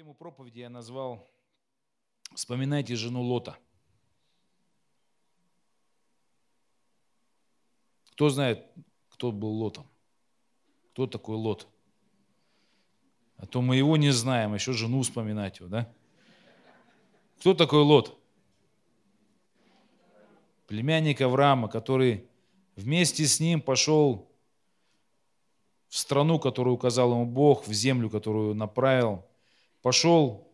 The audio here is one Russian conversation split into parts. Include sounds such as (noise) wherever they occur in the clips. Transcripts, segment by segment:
Тему проповеди я назвал «Вспоминайте жену Лота». Кто знает, кто был Лотом? Кто такой Лот? А то мы его не знаем, еще жену вспоминать его, да? Кто такой Лот? Племянник Авраама, который вместе с ним пошел в страну, которую указал ему Бог, в землю, которую направил – Пошел,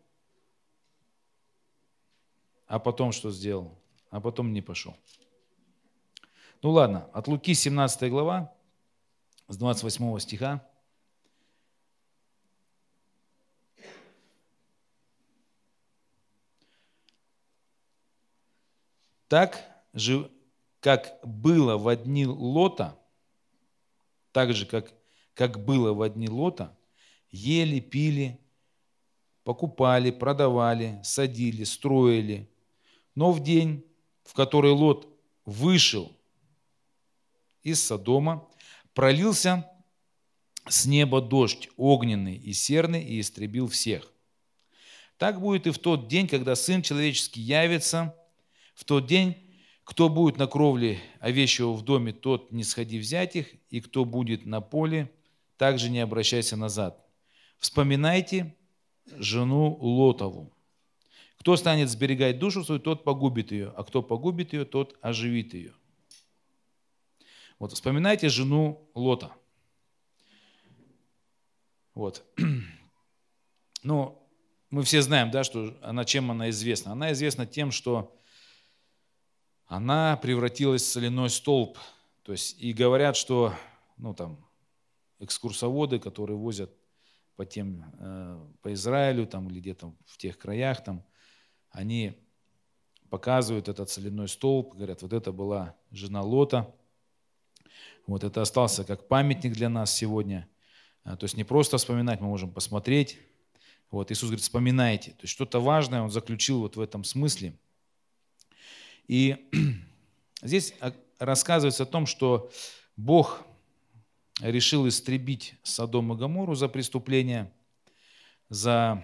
а потом что сделал? А потом не пошел. Ну ладно, от Луки 17 глава, с 28 стиха. Так же, как было в одни Лота, так же, как, как было в одни Лота, ели, пили, покупали, продавали, садили, строили. Но в день, в который Лот вышел из Содома, пролился с неба дождь огненный и серный и истребил всех. Так будет и в тот день, когда Сын Человеческий явится, в тот день, кто будет на кровле овечьего в доме, тот не сходи взять их, и кто будет на поле, также не обращайся назад. Вспоминайте жену Лотову. Кто станет сберегать душу свою, тот погубит ее, а кто погубит ее, тот оживит ее. Вот, вспоминайте жену Лота. Вот. (clears throat) Ну, мы все знаем, да, что она, чем она известна. Она известна тем, что она превратилась в соляной столб. То есть, и говорят, что, ну, там, экскурсоводы, которые возят по тем, э, по Израилю там, или где-то в тех краях, там, они показывают этот соляной столб, говорят, вот это была жена Лота, вот это остался как памятник для нас сегодня. А, то есть не просто вспоминать, мы можем посмотреть. Вот Иисус говорит, вспоминайте. То есть что-то важное Он заключил вот в этом смысле. И (clears throat) здесь рассказывается о том, что Бог решил истребить Содом и Гамору за преступления, за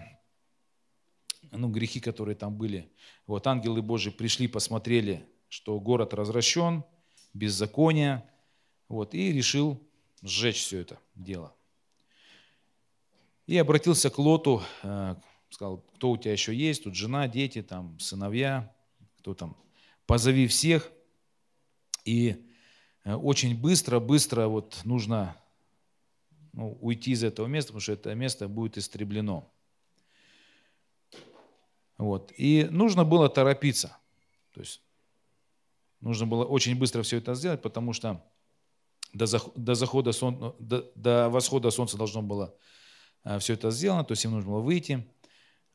ну, грехи, которые там были. Вот ангелы Божьи пришли, посмотрели, что город развращен, беззаконие, вот, и решил сжечь все это дело. И обратился к Лоту, э, сказал, кто у тебя еще есть, тут жена, дети, там, сыновья, кто там, позови всех. И очень быстро, быстро вот нужно ну, уйти из этого места, потому что это место будет истреблено. Вот. И нужно было торопиться. То есть нужно было очень быстро все это сделать, потому что до, захода сон, до, до восхода солнца должно было э, все это сделано, то есть им нужно было выйти.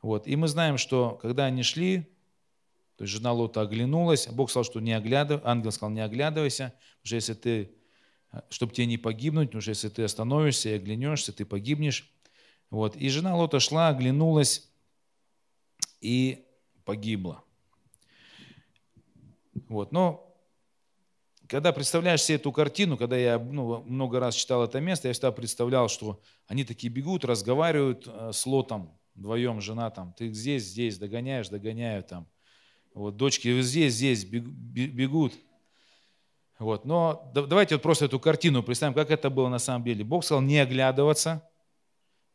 Вот. И мы знаем, что когда они шли, то есть жена Лота оглянулась, Бог сказал, что не оглядывайся, ангел сказал, не оглядывайся, потому что если ты, чтобы тебе не погибнуть, потому что если ты остановишься и оглянешься, ты погибнешь. Вот. И жена Лота шла, оглянулась и погибла. Вот. Но когда представляешь себе эту картину, когда я ну, много раз читал это место, я всегда представлял, что они такие бегут, разговаривают э, с Лотом, вдвоем, жена там, ты здесь, здесь, догоняешь, догоняю там. Вот, дочки здесь, здесь бегут. Вот, но давайте вот просто эту картину представим, как это было на самом деле. Бог сказал не оглядываться,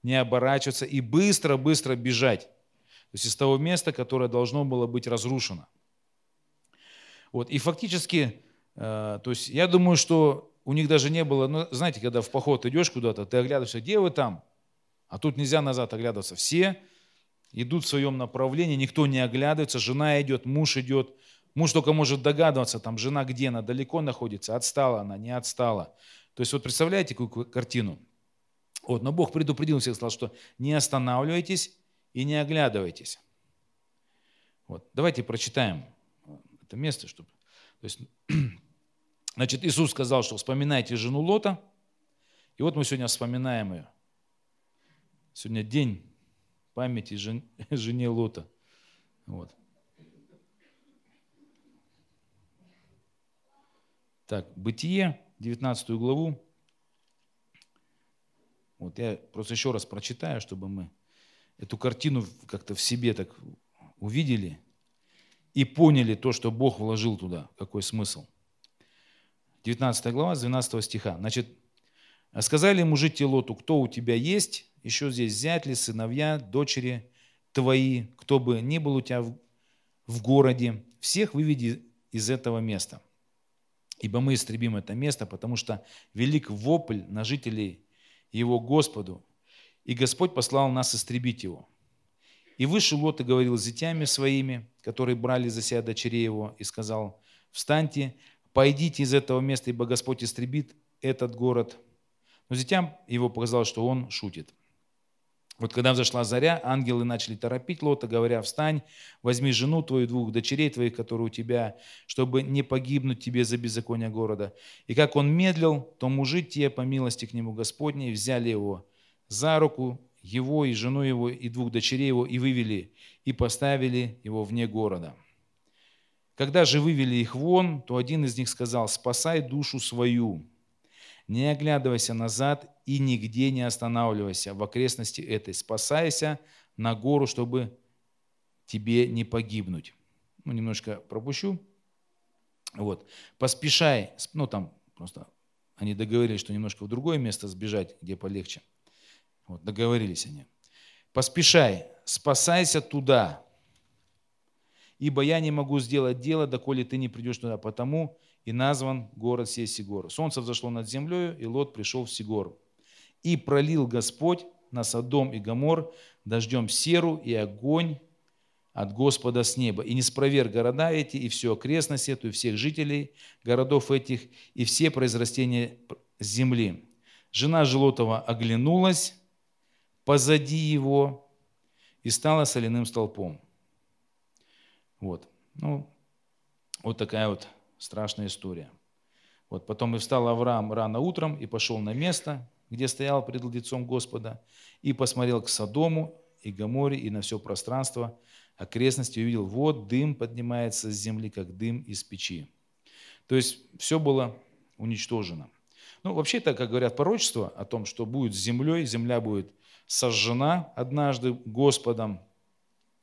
не оборачиваться и быстро-быстро бежать. То есть из того места, которое должно было быть разрушено. Вот, и фактически, э, то есть я думаю, что у них даже не было, ну, знаете, когда в поход идешь куда-то, ты оглядываешься, где вы там? А тут нельзя назад оглядываться. Все идут в своем направлении, никто не оглядывается, жена идет, муж идет. Муж только может догадываться, там жена где она, далеко находится, отстала она, не отстала. То есть вот представляете какую картину? Вот, но Бог предупредил всех, сказал, что не останавливайтесь и не оглядывайтесь. Вот, давайте прочитаем это место, чтобы... То есть, (clears throat) значит, Иисус сказал, что вспоминайте жену Лота, и вот мы сегодня вспоминаем ее. Сегодня день памяти жен, (laughs) жене Лота. Вот. Так, Бытие, 19 главу. Вот я просто еще раз прочитаю, чтобы мы эту картину как-то в себе так увидели и поняли то, что Бог вложил туда, какой смысл. 19 глава, с 12 стиха. Значит, сказали мужи Лоту, кто у тебя есть, еще здесь взять ли сыновья, дочери твои, кто бы ни был у тебя в, в городе, всех выведи из этого места. Ибо мы истребим это место, потому что велик вопль на жителей его Господу, и Господь послал нас истребить его. И вышел Лот и говорил с зятями своими, которые брали за себя дочерей его, и сказал, встаньте, пойдите из этого места, ибо Господь истребит этот город. Но зятям его показалось, что он шутит. Вот когда взошла заря, ангелы начали торопить Лота, говоря, встань, возьми жену твою, двух дочерей твоих, которые у тебя, чтобы не погибнуть тебе за беззаконие города. И как он медлил, то мужи те, по милости к нему Господней, взяли его за руку его и жену его, и двух дочерей его, и вывели, и поставили его вне города. Когда же вывели их вон, то один из них сказал, «Спасай душу свою, не оглядывайся назад и нигде не останавливайся в окрестности этой, спасайся на гору, чтобы тебе не погибнуть». Ну, немножко пропущу. Вот. Поспешай, ну там просто они договорились, что немножко в другое место сбежать, где полегче – вот, договорились они. Поспешай, спасайся туда, ибо я не могу сделать дело, доколе ты не придешь туда, потому и назван город сей Сигор. Солнце взошло над землей, и Лот пришел в Сигор. И пролил Господь на Содом и Гомор дождем серу и огонь от Господа с неба. И не спроверг города эти, и всю окрестность эту, и всех жителей городов этих, и все произрастения земли. Жена Желотова оглянулась, позади его и стала соляным столпом. Вот. Ну, вот такая вот страшная история. Вот потом и встал Авраам рано утром и пошел на место, где стоял пред лицом Господа, и посмотрел к Содому и Гаморе и на все пространство окрестности, и увидел, вот дым поднимается с земли, как дым из печи. То есть все было уничтожено. Ну, вообще это, как говорят, пророчество о том, что будет с землей, земля будет сожжена однажды Господом.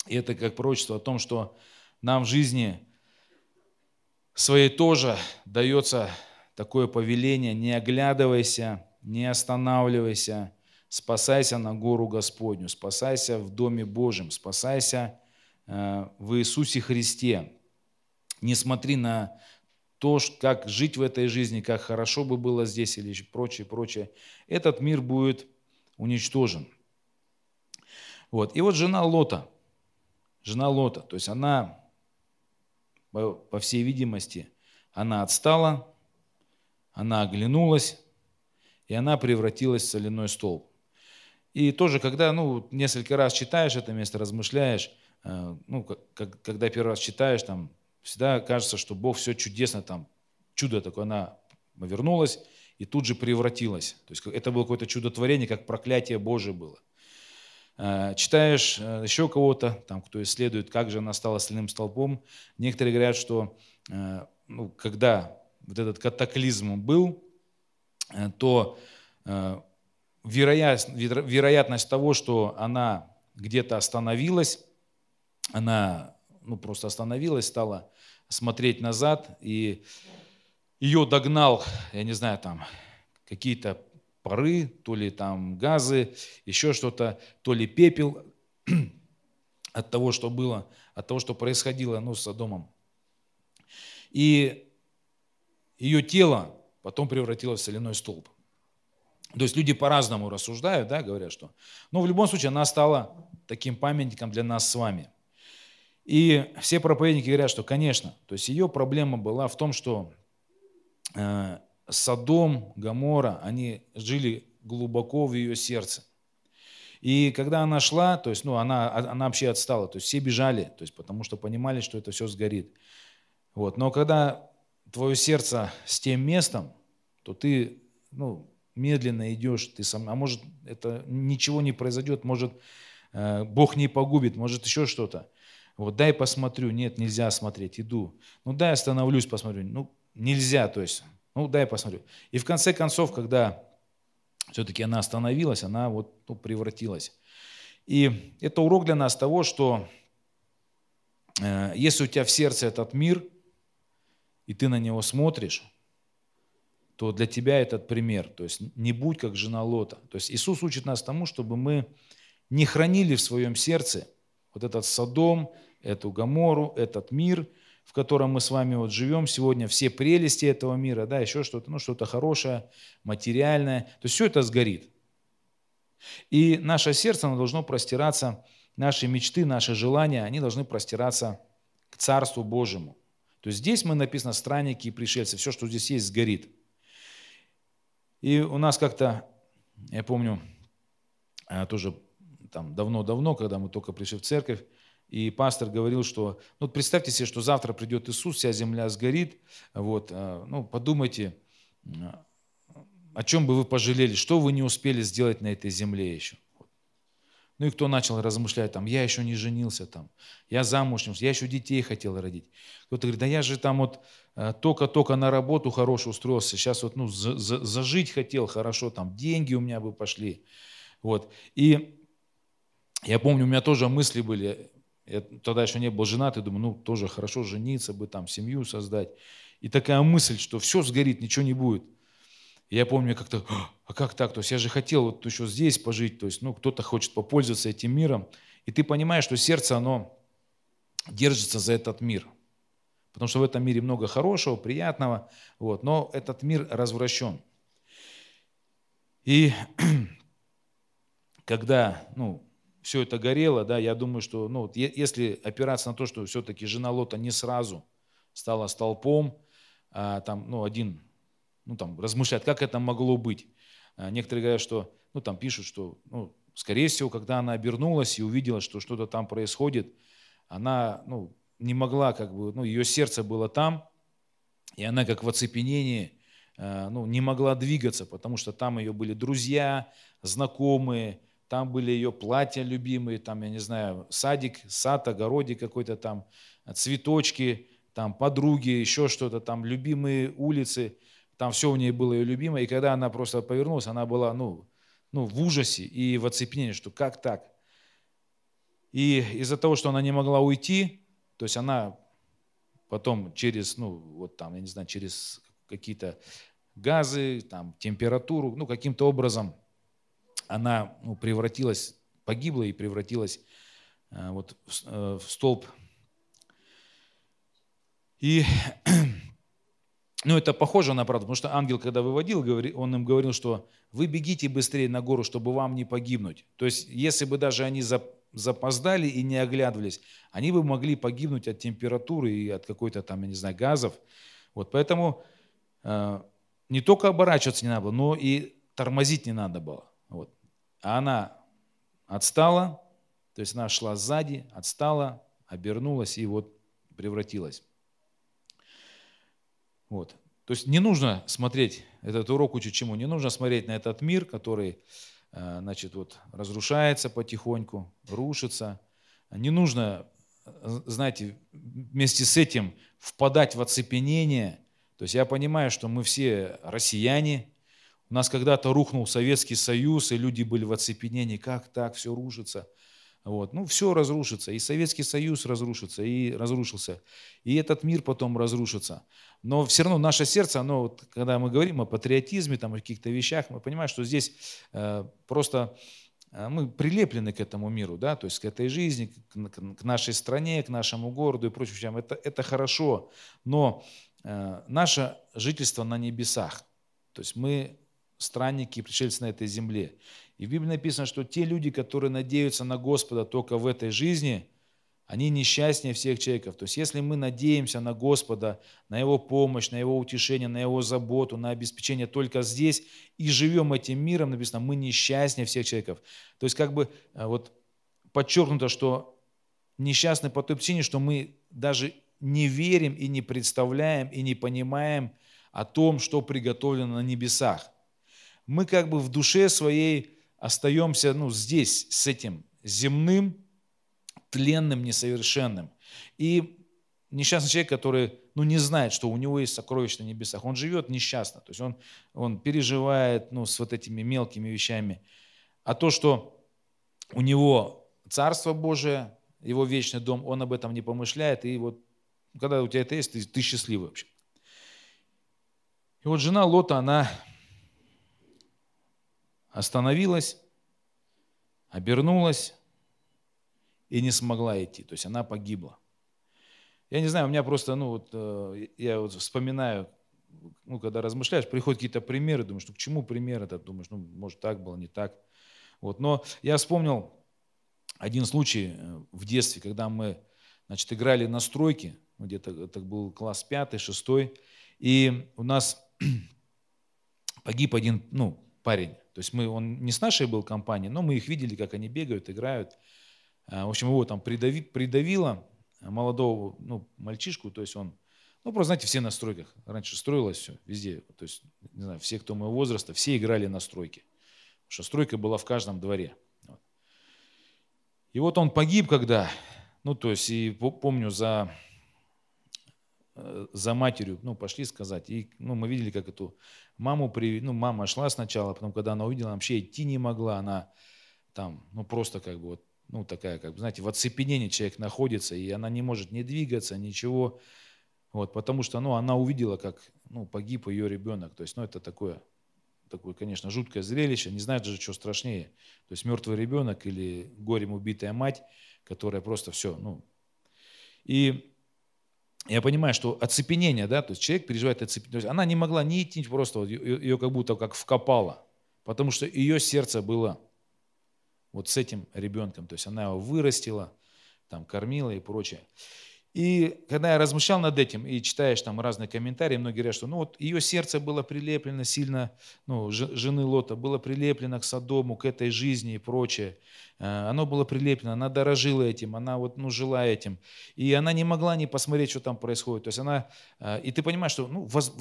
И это как пророчество о том, что нам в жизни своей тоже дается такое повеление, не оглядывайся, не останавливайся, спасайся на гору Господню, спасайся в Доме Божьем, спасайся э, в Иисусе Христе. Не смотри на то, как жить в этой жизни, как хорошо бы было здесь или прочее, прочее. Этот мир будет уничтожен. Вот. И вот жена Лота, жена Лота, то есть она, по всей видимости, она отстала, она оглянулась, и она превратилась в соляной столб. И тоже, когда ну, несколько раз читаешь это место, размышляешь, э, ну, как, когда первый раз читаешь, там, всегда кажется, что Бог все чудесно, там, чудо такое, она вернулась, и тут же превратилась. То есть это было какое-то чудотворение, как проклятие Божие было. Э, читаешь э, еще кого-то, там, кто исследует, как же она стала остальным столпом. Некоторые говорят, что э, ну, когда вот этот катаклизм был, то вероятность того, что она где-то остановилась, она ну, просто остановилась, стала смотреть назад, и ее догнал, я не знаю, там какие-то пары, то ли там газы, еще что-то, то ли пепел (clears throat) от того, что было, от того, что происходило ну, с Содомом. И ее тело потом превратилось в соляной столб. То есть люди по-разному рассуждают, да, говорят, что... Но в любом случае она стала таким памятником для нас с вами. И все проповедники говорят, что, конечно, то есть ее проблема была в том, что Э, Содом, Гамора, они жили глубоко в ее сердце. И когда она шла, то есть, ну, она, она вообще отстала, то есть все бежали, то есть, потому что понимали, что это все сгорит. Вот. Но когда твое сердце с тем местом, то ты ну, медленно идешь, ты сам, а может это ничего не произойдет, может э, Бог не погубит, может еще что-то. Вот дай посмотрю, нет, нельзя смотреть, иду. Ну дай остановлюсь, посмотрю. Ну нельзя, то есть, ну дай посмотрю. И в конце концов, когда все-таки она остановилась, она вот ну, превратилась. И это урок для нас того, что э, если у тебя в сердце этот мир, и ты на него смотришь, то для тебя этот пример. То есть не будь как жена Лота. То есть Иисус учит нас тому, чтобы мы не хранили в своем сердце вот этот Содом, эту Гамору, этот мир, в котором мы с вами вот живем сегодня, все прелести этого мира, да, еще что-то, ну, что-то хорошее, материальное. То есть все это сгорит. И наше сердце, оно должно простираться, наши мечты, наши желания, они должны простираться к Царству Божьему. То есть здесь мы написано странники и пришельцы, все, что здесь есть, сгорит. И у нас как-то, я помню, э, тоже там давно-давно, когда мы только пришли в церковь, и пастор говорил, что, ну представьте себе, что завтра придет Иисус, вся земля сгорит, вот, э, ну подумайте, о чем бы вы пожалели, что вы не успели сделать на этой земле еще. Ну и кто начал размышлять, там, я еще не женился, там, я замуж я еще детей хотел родить. Кто-то говорит, да я же там вот э, только-только на работу хорошо устроился, сейчас вот, ну, за, за, зажить хотел хорошо, там, деньги у меня бы пошли. Вот. И я помню, у меня тоже мысли были, я тогда еще не был женат, и думаю, ну, тоже хорошо жениться бы, там, семью создать. И такая мысль, что все сгорит, ничего не будет – я помню как-то, а как так? То есть я же хотел вот еще здесь пожить, то есть ну, кто-то хочет попользоваться этим миром. И ты понимаешь, что сердце, оно держится за этот мир. Потому что в этом мире много хорошего, приятного, вот, но этот мир развращен. И (clears throat) когда ну, все это горело, да, я думаю, что ну, если опираться на то, что все-таки жена Лота не сразу стала столпом, а там ну, один ну, там, размышлять, как это могло быть. А, некоторые говорят, что, ну, там пишут, что, ну, скорее всего, когда она обернулась и увидела, что что-то там происходит, она, ну, не могла, как бы, ну, ее сердце было там, и она как в оцепенении, а, ну, не могла двигаться, потому что там ее были друзья, знакомые, там были ее платья любимые, там, я не знаю, садик, сад, огородик какой-то там, цветочки, там подруги, еще что-то там, любимые улицы – там все у нее было ее любимое. И когда она просто повернулась, она была ну, ну, в ужасе и в оцепенении, что как так? И из-за того, что она не могла уйти, то есть она потом через, ну, вот там, я не знаю, через какие-то газы, там, температуру, ну, каким-то образом она ну, превратилась, погибла и превратилась э, вот в, э, в столб. И (clears throat) ну, это похоже на правду, потому что ангел, когда выводил, он им говорил, что вы бегите быстрее на гору, чтобы вам не погибнуть. То есть, если бы даже они запоздали и не оглядывались, они бы могли погибнуть от температуры и от какой-то там, я не знаю, газов. Вот поэтому э, не только оборачиваться не надо было, но и тормозить не надо было. Вот. А она отстала, то есть она шла сзади, отстала, обернулась и вот превратилась. Вот. То есть не нужно смотреть, этот урок учит чему, не нужно смотреть на этот мир, который э, значит, вот, разрушается потихоньку, рушится. Не нужно, э, знаете, вместе с этим впадать в оцепенение. То есть я понимаю, что мы все россияне, у нас когда-то рухнул Советский Союз, и люди были в оцепенении, как так, все рушится – вот. Ну, все разрушится. И Советский Союз разрушится, и разрушился. И этот мир потом разрушится. Но все равно наше сердце, оно, вот, когда мы говорим о патриотизме, там, о каких-то вещах, мы понимаем, что здесь э, просто э, мы прилеплены к этому миру, да, то есть к этой жизни, к, к нашей стране, к нашему городу и прочим вещам. Это, это хорошо. Но э, наше жительство на небесах, то есть мы странники, пришельцы на этой земле. И в Библии написано, что те люди, которые надеются на Господа только в этой жизни, они несчастнее всех человеков. То есть если мы надеемся на Господа, на Его помощь, на Его утешение, на Его заботу, на обеспечение только здесь и живем этим миром, написано, мы несчастнее всех человеков. То есть как бы э, вот подчеркнуто, что несчастны по той причине, что мы даже не верим и не представляем и не понимаем о том, что приготовлено на небесах. Мы как бы в душе своей остаемся ну, здесь с этим земным, тленным, несовершенным. И несчастный человек, который ну, не знает, что у него есть сокровища на небесах, он живет несчастно, то есть он, он переживает ну, с вот этими мелкими вещами. А то, что у него Царство Божие, его вечный дом, он об этом не помышляет, и вот когда у тебя это есть, ты, ты счастливый вообще. И вот жена Лота, она остановилась, обернулась и не смогла идти. То есть она погибла. Я не знаю, у меня просто, ну вот, э, я вот вспоминаю, ну, когда размышляешь, приходят какие-то примеры, думаешь, ну, к чему пример этот? Думаешь, ну, может, так было, не так. Вот. Но я вспомнил один случай э, в детстве, когда мы, значит, играли на стройке, ну, где-то это был класс пятый, шестой, и у нас (clears throat) погиб один, ну, парень. То есть мы, он не с нашей был компании, но мы их видели, как они бегают, играют. А, в общем, его там придави, придавило, молодого ну, мальчишку, то есть он, ну, просто, знаете, все на стройках. Раньше строилось все, везде. То есть, не знаю, все, кто моего возраста, все играли на стройке. Потому что стройка была в каждом дворе. И вот он погиб, когда, ну, то есть, и помню, за, за матерью, ну, пошли сказать. И, ну, мы видели, как эту маму, при, ну, мама шла сначала, потом, когда она увидела, вообще идти не могла, она там, ну, просто как бы вот ну, такая, как бы, знаете, в оцепенении человек находится, и она не может не двигаться, ничего, вот, потому что, ну, она увидела, как, ну, погиб ее ребенок, то есть, ну, это такое, такое, конечно, жуткое зрелище, не знаю даже, что страшнее, то есть мертвый ребенок или горем убитая мать, которая просто все, ну, и я понимаю, что оцепенение, да, то есть человек переживает оцепенение, то есть она не могла не идти, просто ее, ее как будто как вкопало, потому что ее сердце было вот с этим ребенком. То есть она его вырастила, там, кормила и прочее. И когда я размышлял над этим и читаешь там разные комментарии, многие говорят, что ну вот ее сердце было прилеплено сильно, ну, жены Лота, было прилеплено к Содому, к этой жизни и прочее. Э, оно было прилеплено, она дорожила этим, она вот, ну, жила этим. И она не могла не посмотреть, что там происходит. То есть она, э, и ты понимаешь, что ну, воз,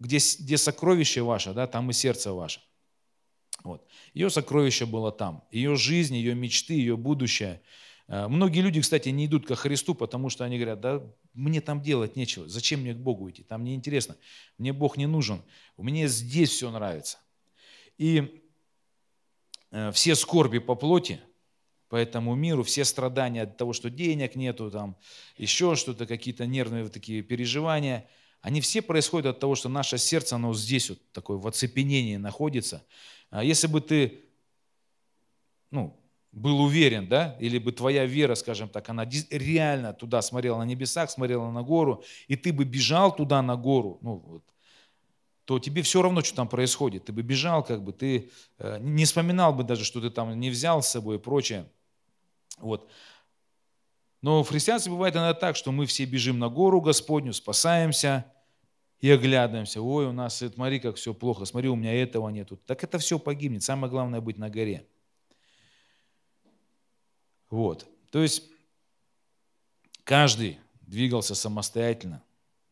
где, где сокровище ваше, да, там и сердце ваше. Вот. Ее сокровище было там. Ее жизнь, ее мечты, ее будущее. Э, многие люди, кстати, не идут ко Христу, потому что они говорят, да мне там делать нечего, зачем мне к Богу идти, там мне интересно, мне Бог не нужен, мне здесь все нравится. И э, все скорби по плоти, по этому миру, все страдания от того, что денег нету, там, еще что-то, какие-то нервные такие переживания, они все происходят от того, что наше сердце, оно здесь вот такое в оцепенении находится, а если бы ты ну, был уверен, да, или бы твоя вера, скажем так, она реально туда смотрела на небесах, смотрела на гору, и ты бы бежал туда на гору, ну, вот, то тебе все равно, что там происходит. Ты бы бежал, как бы, ты э, не вспоминал бы даже, что ты там не взял с собой и прочее. Вот. Но в христианстве бывает иногда так, что мы все бежим на гору Господню, спасаемся, и оглядываемся, ой, у нас, смотри, как все плохо, смотри, у меня этого нету. Так это все погибнет, самое главное быть на горе. Вот, то есть каждый двигался самостоятельно.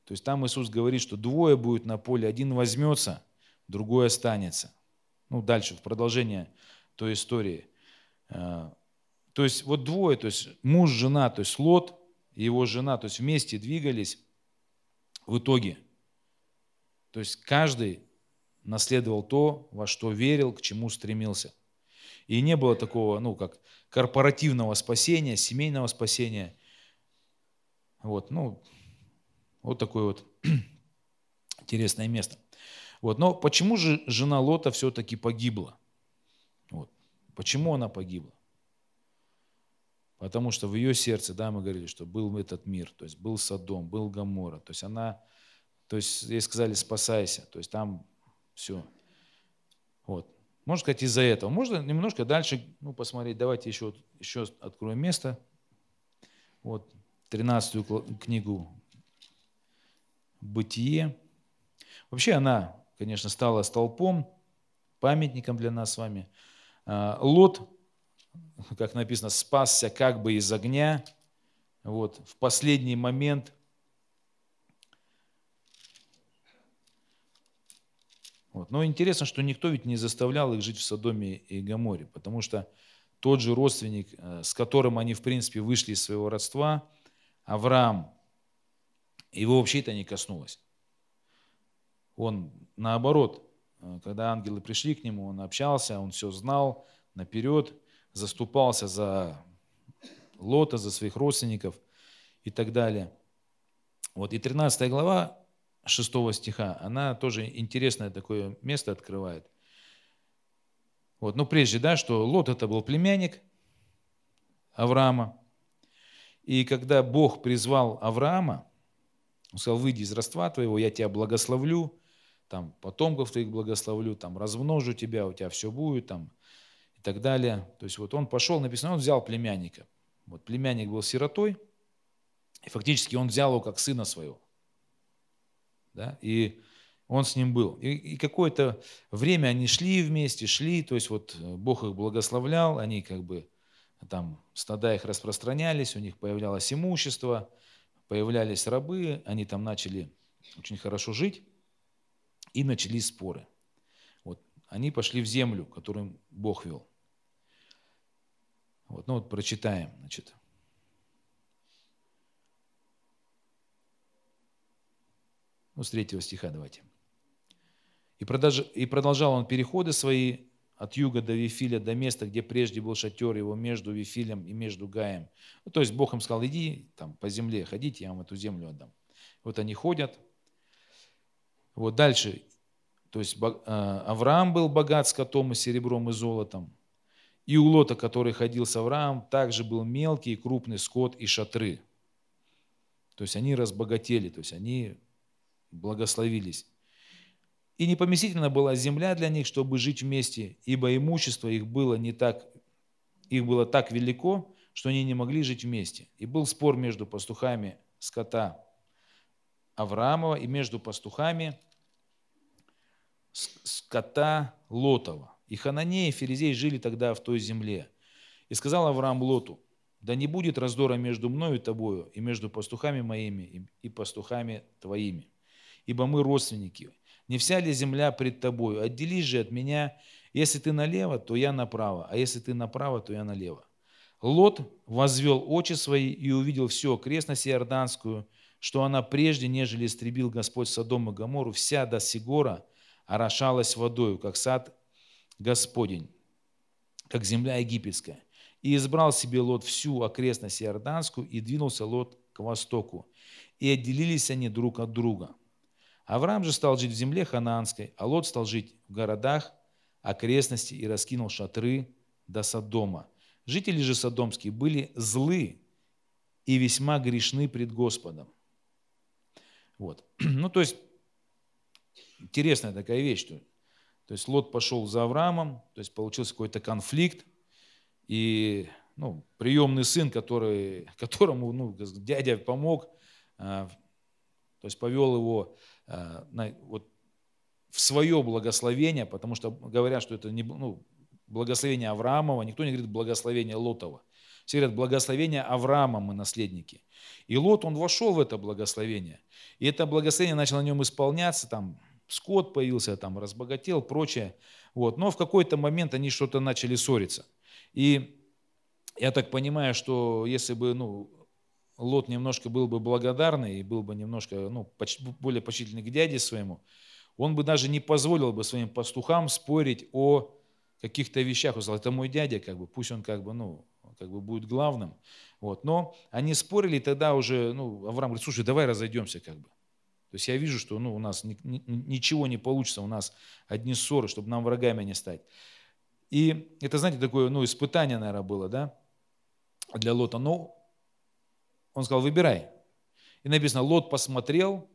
То есть там Иисус говорит, что двое будет на поле, один возьмется, другой останется. Ну, дальше, в продолжение той истории. А, то есть вот двое, то есть муж, жена, то есть Лот и его жена, то есть вместе двигались в итоге – то есть каждый наследовал то, во что верил, к чему стремился. И не было такого, ну, как корпоративного спасения, семейного спасения. Вот, ну, вот такое вот (clears throat) интересное место. Вот, но почему же жена Лота все-таки погибла? Вот. Почему она погибла? Потому что в ее сердце, да, мы говорили, что был этот мир, то есть был Содом, был Гамора, то есть она то есть ей сказали, спасайся. То есть там все. Вот. Можно сказать, из-за этого. Можно немножко дальше ну, посмотреть. Давайте еще, еще откроем место. Вот, 13 книгу «Бытие». Вообще она, конечно, стала столпом, памятником для нас с вами. А, Лот, как написано, спасся как бы из огня. Вот, в последний момент Вот. Но интересно, что никто ведь не заставлял их жить в Содоме и Гаморе, потому что тот же родственник, э, с которым они, в принципе, вышли из своего родства, Авраам, его вообще это не коснулось. Он, наоборот, э, когда ангелы пришли к нему, он общался, он все знал наперед, заступался за Лота, за своих родственников и так далее. Вот, и 13 глава 6 стиха, она тоже интересное такое место открывает. Вот, но прежде, да, что Лот это был племянник Авраама. И когда Бог призвал Авраама, он сказал, выйди из родства твоего, я тебя благословлю, там, потомков твоих благословлю, там, размножу тебя, у тебя все будет, там, и так далее. То есть вот он пошел, написано, он взял племянника. Вот племянник был сиротой, и фактически он взял его как сына своего. Да? И он с ним был. И, и какое-то время они шли вместе, шли, то есть вот Бог их благословлял, они как бы там стада их распространялись, у них появлялось имущество, появлялись рабы, они там начали очень хорошо жить, и начались споры. Вот, они пошли в землю, которую Бог вел. Вот, ну вот прочитаем, значит. Ну, с третьего стиха давайте. И продолжал он переходы свои от юга до Вифиля, до места, где прежде был шатер его между Вифилем и между Гаем. Ну, то есть Бог им сказал, иди там по земле, ходите, я вам эту землю отдам. Вот они ходят. Вот дальше. То есть а, Авраам был богат скотом и серебром и золотом. И у Лота, который ходил с Авраамом, также был мелкий и крупный скот и шатры. То есть они разбогатели, то есть они благословились. И непоместительна была земля для них, чтобы жить вместе, ибо имущество их было не так, их было так велико, что они не могли жить вместе. И был спор между пастухами скота Авраамова и между пастухами скота Лотова. И Хананеи и Ферезей жили тогда в той земле. И сказал Авраам Лоту, да не будет раздора между мною и тобою, и между пастухами моими, и пастухами твоими. Ибо мы родственники, не вся ли земля пред тобою? Отделись же от меня. Если ты налево, то я направо, а если ты направо, то я налево. Лот возвел очи свои и увидел всю окрестность Иорданскую, что она прежде, нежели истребил Господь Содом и Гамору, вся до Сигора орошалась водою, как сад Господень, как земля египетская. И избрал себе Лот всю окрестность Иорданскую, и двинулся Лот к востоку. И отделились они друг от друга. Авраам же стал жить в земле ханаанской, а Лот стал жить в городах, окрестности и раскинул шатры до Содома. Жители же содомские были злы и весьма грешны пред Господом. Вот. (clears throat) Ну, то есть, интересная такая вещь, что то есть Лот пошел за Авраамом, то есть получился какой-то конфликт, и ну, приемный сын, который, (laughs) которому ну, дядя помог, а, то есть повел его вот, в свое благословение, потому что говорят, что это не ну, благословение Авраамова, никто не говорит благословение Лотова. Все говорят, благословение Авраама мы наследники. И Лот, он вошел в это благословение. И это благословение начало на нем исполняться, там скот появился, там разбогател, прочее. Вот. Но в какой-то момент они что-то начали ссориться. И я так понимаю, что если бы ну, Лот немножко был бы благодарный и был бы немножко ну, более почтительный к дяде своему, он бы даже не позволил бы своим пастухам спорить о каких-то вещах. Он сказал, это мой дядя, как бы, пусть он как бы, ну, как бы будет главным. Вот. Но они спорили, тогда уже ну, Авраам говорит, слушай, давай разойдемся как бы. То есть я вижу, что ну, у нас ни, ни, ничего не получится, у нас одни ссоры, чтобы нам врагами не стать. И это, знаете, такое ну, испытание, наверное, было да, для Лота. Но он сказал, выбирай. И написано, Лот посмотрел,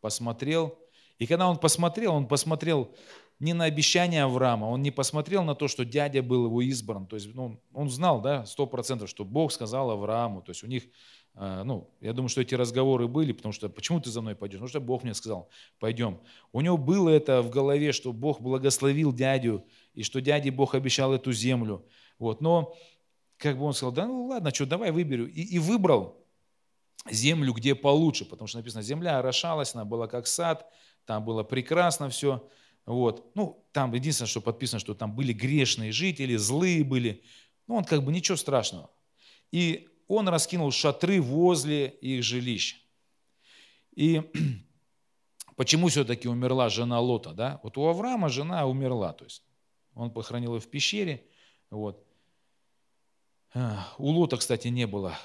посмотрел. И когда он посмотрел, он посмотрел не на обещание Авраама, он не посмотрел на то, что дядя был его избран. То есть ну, он знал, да, сто процентов, что Бог сказал Аврааму. То есть у них, э, ну, я думаю, что эти разговоры были, потому что почему ты за мной пойдешь? Потому что Бог мне сказал, пойдем. У него было это в голове, что Бог благословил дядю, и что дяде Бог обещал эту землю. Вот. Но как бы он сказал, да ну ладно, что, давай выберу. И, и выбрал землю, где получше, потому что написано, земля орошалась, она была как сад, там было прекрасно все. Вот. Ну, там единственное, что подписано, что там были грешные жители, злые были. Ну, он как бы ничего страшного. И он раскинул шатры возле их жилищ. И (clears throat) почему все-таки умерла жена Лота? Да? Вот у Авраама жена умерла, то есть он похоронил ее в пещере. Вот. А, у Лота, кстати, не было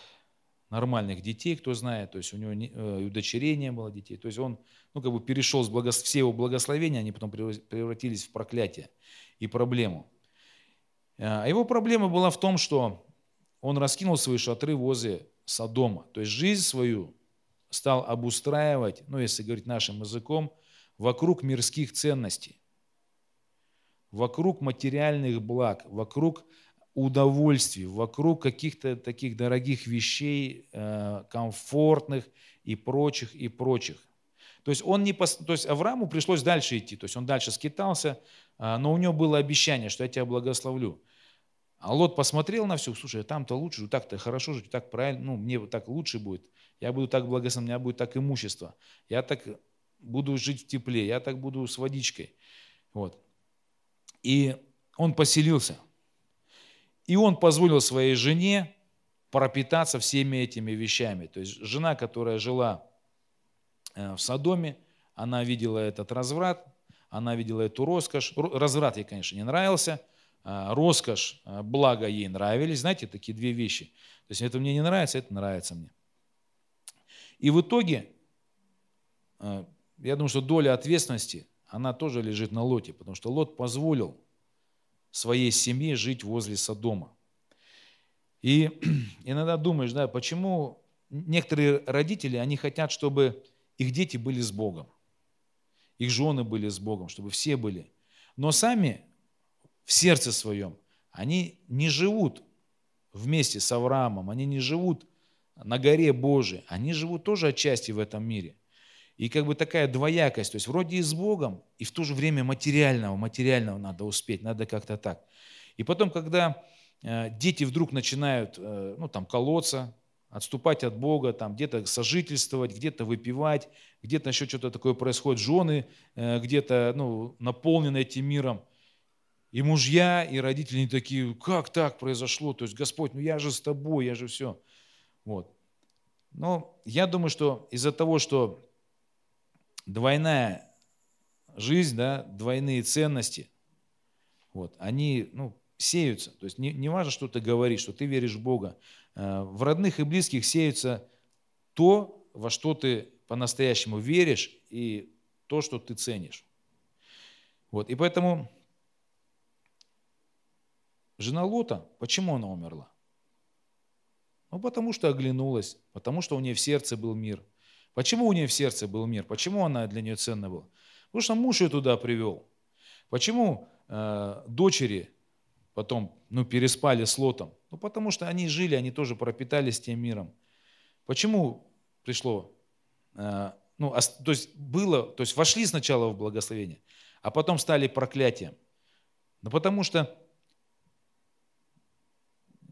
нормальных детей, кто знает, то есть у него не, э, дочерей не было детей. То есть он ну, как бы перешел с благос... все его благословения, они потом превратились в проклятие и проблему. А его проблема была в том, что он раскинул свои шатры возле Содома. То есть жизнь свою стал обустраивать, ну если говорить нашим языком, вокруг мирских ценностей, вокруг материальных благ, вокруг удовольствий, вокруг каких-то таких дорогих вещей, э, комфортных и прочих, и прочих. То есть, он не, то есть Аврааму пришлось дальше идти, то есть он дальше скитался, а, но у него было обещание, что я тебя благословлю. А Лот посмотрел на все, слушай, там-то лучше, так-то хорошо жить, так правильно, ну, мне так лучше будет, я буду так благословен, у меня будет так имущество, я так буду жить в тепле, я так буду с водичкой. Вот. И он поселился. И он позволил своей жене пропитаться всеми этими вещами. То есть жена, которая жила э, в Содоме, она видела этот разврат, она видела эту роскошь. Разврат ей, конечно, не нравился, а роскошь, э, благо ей нравились. Знаете, такие две вещи. То есть это мне не нравится, это нравится мне. И в итоге, э, я думаю, что доля ответственности, она тоже лежит на Лоте, потому что Лот позволил своей семье жить возле Содома. И (clears throat) иногда думаешь, да, почему некоторые родители, они хотят, чтобы их дети были с Богом, их жены были с Богом, чтобы все были. Но сами в сердце своем они не живут вместе с Авраамом, они не живут на горе Божией, они живут тоже отчасти в этом мире. И как бы такая двоякость, то есть вроде и с Богом, и в то же время материального, материального надо успеть, надо как-то так. И потом, когда э, дети вдруг начинают, э, ну там, колоться, отступать от Бога, там где-то сожительствовать, где-то выпивать, где-то еще что-то такое происходит, жены э, где-то ну, наполнены этим миром. И мужья, и родители такие, как так произошло? То есть, Господь, ну я же с тобой, я же все. Вот. Но я думаю, что из-за того, что двойная жизнь, да, двойные ценности, вот, они ну, сеются. То есть не, не важно, что ты говоришь, что ты веришь в Бога. Э, в родных и близких сеются то, во что ты по-настоящему веришь, и то, что ты ценишь. Вот, и поэтому жена Лота, почему она умерла? Ну, потому что оглянулась, потому что у нее в сердце был мир – Почему у нее в сердце был мир? Почему она для нее ценна была? Потому что муж ее туда привел. Почему э, дочери потом ну, переспали с Лотом? Ну, потому что они жили, они тоже пропитались тем миром. Почему пришло? Э, ну, то есть было, то есть вошли сначала в благословение, а потом стали проклятием. Ну, потому что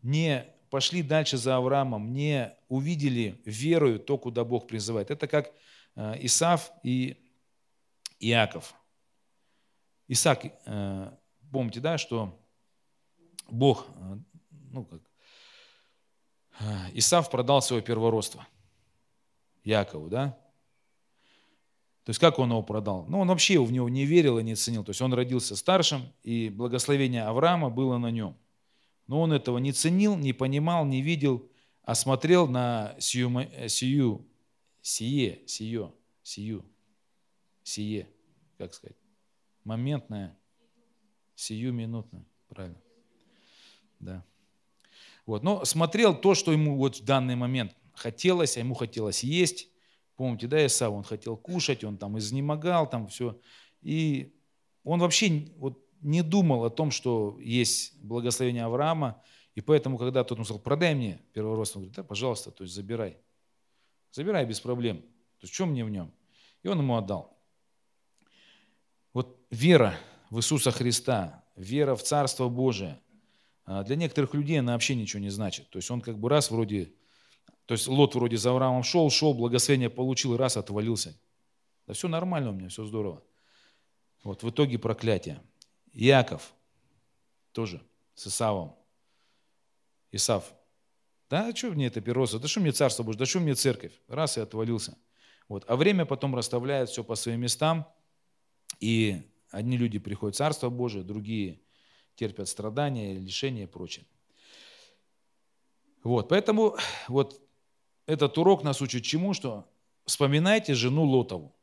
не пошли дальше за Авраамом, не увидели верою то, куда Бог призывает. Это как э, Исав и Иаков. Исаак, э, помните, да, что Бог, э, ну как, Исав продал свое первородство Якову, да? То есть как он его продал? Ну, он вообще в него не верил и не ценил. То есть он родился старшим, и благословение Авраама было на нем – но он этого не ценил, не понимал, не видел, а смотрел на сию, э, сию сие, сие, сию, сие, как сказать, моментное, сию минутное, правильно. Да. Вот. Но смотрел то, что ему вот в данный момент хотелось, а ему хотелось есть. Помните, да, Исав, он хотел кушать, он там изнемогал, там все. И он вообще вот не думал о том, что есть благословение Авраама, и поэтому, когда тот сказал, продай мне первородство, он говорит, да, пожалуйста, то есть забирай. Забирай без проблем. То есть что мне в нем? И он ему отдал. Вот вера в Иисуса Христа, вера в Царство Божие, а, для некоторых людей она вообще ничего не значит. То есть он как бы раз вроде, то есть Лот вроде за Авраамом шел, шел, благословение получил, раз отвалился. Да все нормально у меня, все здорово. Вот в итоге проклятие. Яков тоже с Исавом. Исав. Да, что мне это переросток? Да что мне царство Божье? Да что мне церковь? Раз и отвалился. Вот. А время потом расставляет все по своим местам. И одни люди приходят в Царство Божие, другие терпят страдания, лишения и прочее. Вот, поэтому вот этот урок нас учит чему, что вспоминайте жену Лотову.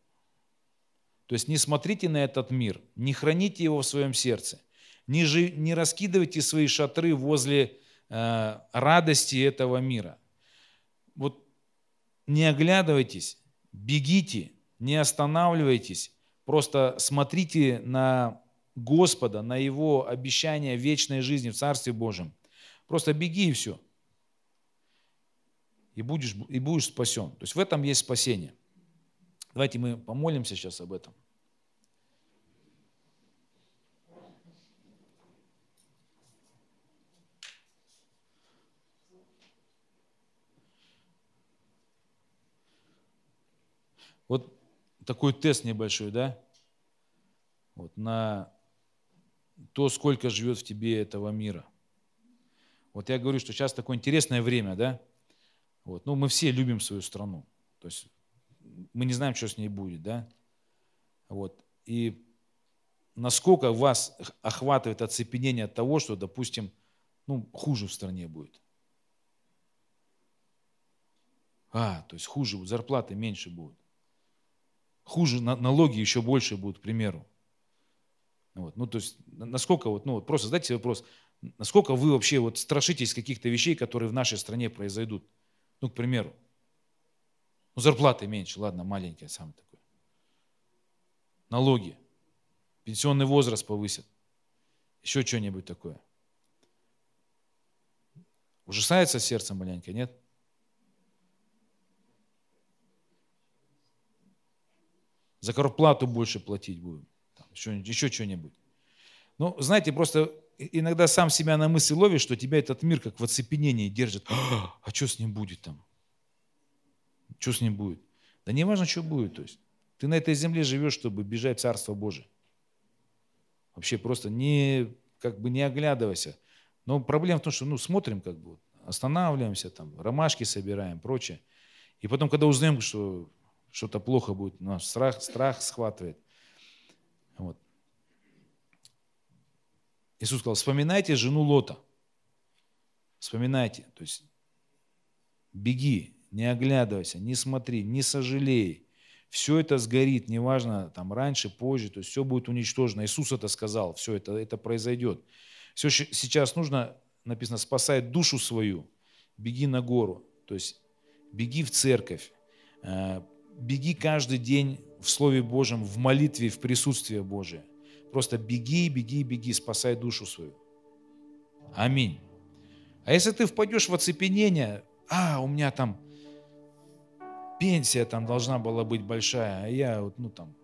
То есть не смотрите на этот мир, не храните его в своем сердце, не, жи, не раскидывайте свои шатры возле э, радости этого мира. Вот не оглядывайтесь, бегите, не останавливайтесь, просто смотрите на Господа, на Его обещание вечной жизни в Царстве Божьем. Просто беги и все. И будешь, и будешь спасен. То есть в этом есть спасение. Давайте мы помолимся сейчас об этом. Вот такой тест небольшой, да? Вот на то, сколько живет в тебе этого мира. Вот я говорю, что сейчас такое интересное время, да? Вот. Ну, мы все любим свою страну. То есть мы не знаем, что с ней будет, да? Вот. И насколько вас охватывает оцепенение от того, что, допустим, ну, хуже в стране будет. А, то есть хуже, зарплаты меньше будут. Хуже налоги еще больше будут, к примеру. Вот. Ну, то есть, насколько вот, ну, вот просто задайте себе вопрос, насколько вы вообще вот страшитесь каких-то вещей, которые в нашей стране произойдут? Ну, к примеру, ну, зарплаты меньше, ладно, маленькая, сам такой. Налоги, пенсионный возраст повысят, еще что-нибудь такое. Ужасается сердце маленькое, нет? За зарплату больше платить будем еще, еще что-нибудь. Ну, знаете, просто иногда сам себя на мысли ловишь, что тебя этот мир как в оцепенении держит. А, а что с ним будет там? Что с ним будет? Да не важно, что будет. То есть, ты на этой земле живешь, чтобы бежать в Царство Божие. Вообще просто не, как бы не оглядывайся. Но проблема в том, что ну, смотрим, как бы, останавливаемся, там, ромашки собираем, прочее. И потом, когда узнаем, что что-то плохо будет, наш страх, страх схватывает. Вот. Иисус сказал, вспоминайте жену Лота. Вспоминайте. То есть беги, не оглядывайся, не смотри, не сожалей. Все это сгорит, неважно, там раньше, позже, то есть все будет уничтожено. Иисус это сказал, все это, это произойдет. Все сейчас нужно, написано, спасай душу свою, беги на гору. То есть беги в церковь, э, беги каждый день в Слове Божьем, в молитве, в присутствии Божие. Просто беги, беги, беги, спасай душу свою. Аминь. А если ты впадешь в оцепенение, а, у меня там пенсия там должна была быть большая, а я вот, ну там,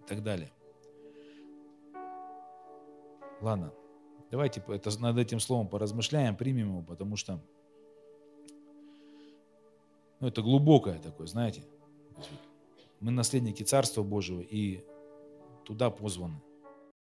и так далее. Ладно, давайте это, над этим словом поразмышляем, примем его, потому что ну, это глубокое такое, знаете. Мы наследники Царства Божьего и туда позваны.